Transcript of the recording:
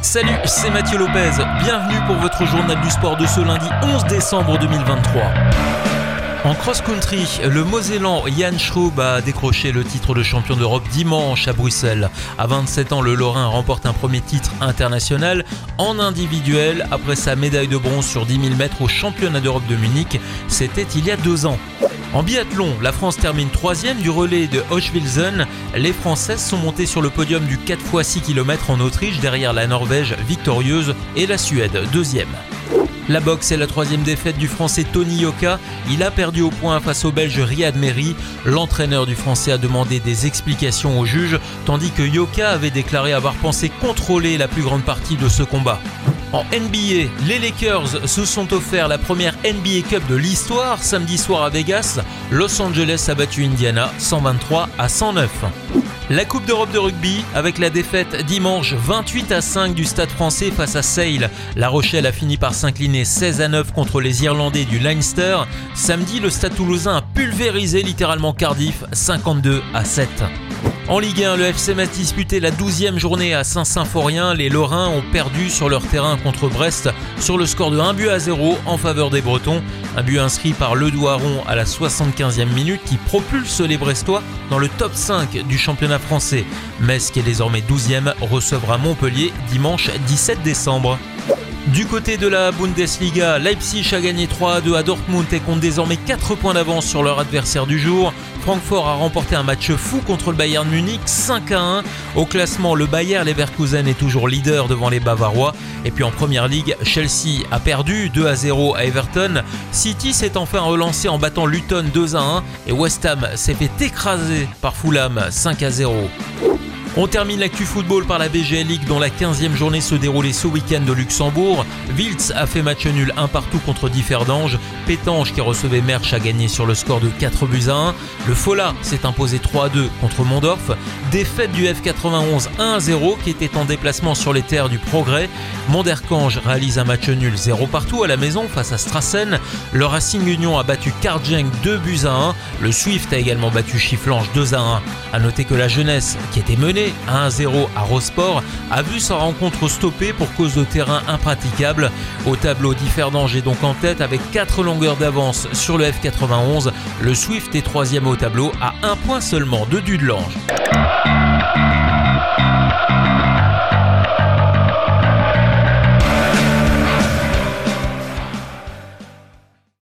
Salut, c'est Mathieu Lopez. Bienvenue pour votre journal du sport de ce lundi 11 décembre 2023. En cross-country, le Mosellan Jan Schroub a décroché le titre de champion d'Europe dimanche à Bruxelles. À 27 ans, le Lorrain remporte un premier titre international en individuel après sa médaille de bronze sur 10 000 mètres au championnat d'Europe de Munich. C'était il y a deux ans. En biathlon, la France termine troisième du relais de Hochwilzen. Les Françaises sont montées sur le podium du 4x6 km en Autriche derrière la Norvège victorieuse et la Suède deuxième. La boxe est la troisième défaite du Français Tony Yoka. Il a perdu au point face au Belge Riyad Meri. L'entraîneur du Français a demandé des explications au juge, tandis que Yoka avait déclaré avoir pensé contrôler la plus grande partie de ce combat. En NBA, les Lakers se sont offerts la première NBA Cup de l'histoire samedi soir à Vegas. Los Angeles a battu Indiana 123 à 109. La Coupe d'Europe de rugby avec la défaite dimanche 28 à 5 du Stade français face à Sale. La Rochelle a fini par s'incliner 16 à 9 contre les Irlandais du Leinster. Samedi, le Stade toulousain a pulvérisé littéralement Cardiff 52 à 7. En Ligue 1, le FC Metz disputait la 12e journée à Saint-Symphorien. Les Lorrains ont perdu sur leur terrain contre Brest sur le score de 1 but à 0 en faveur des Bretons. Un but inscrit par Le Douaron à la 75e minute qui propulse les Brestois dans le top 5 du championnat français. Metz, qui est désormais 12e, recevra Montpellier dimanche 17 décembre. Du côté de la Bundesliga, Leipzig a gagné 3 à 2 à Dortmund et compte désormais 4 points d'avance sur leur adversaire du jour. Francfort a remporté un match fou contre le Bayern Munich 5 à 1. Au classement, le Bayern Leverkusen est toujours leader devant les Bavarois. Et puis en première ligue, Chelsea a perdu 2 à 0 à Everton. City s'est enfin relancé en battant Luton 2 à 1 et West Ham s'est fait écraser par Fulham 5 à 0. On termine l'actu football par la BGL League dont la 15e journée se déroulait ce week-end de Luxembourg. Wiltz a fait match nul un partout contre Differdange. Pétange qui recevait Merch a gagné sur le score de 4 buts à 1. Le Fola s'est imposé 3 à 2 contre Mondorf. Défaite du F91 1 à 0 qui était en déplacement sur les terres du Progrès. Monderkange réalise un match nul 0 partout à la maison face à Strassen. Le Racing Union a battu Karjeng 2 buts à 1. Le Swift a également battu Chifflange 2 à 1. A noter que la jeunesse qui était menée 1-0 à Rosport, a vu sa rencontre stoppée pour cause de terrain impraticable. Au tableau, Differdange est donc en tête avec 4 longueurs d'avance sur le F91. Le Swift est troisième au tableau à un point seulement de Dudelange.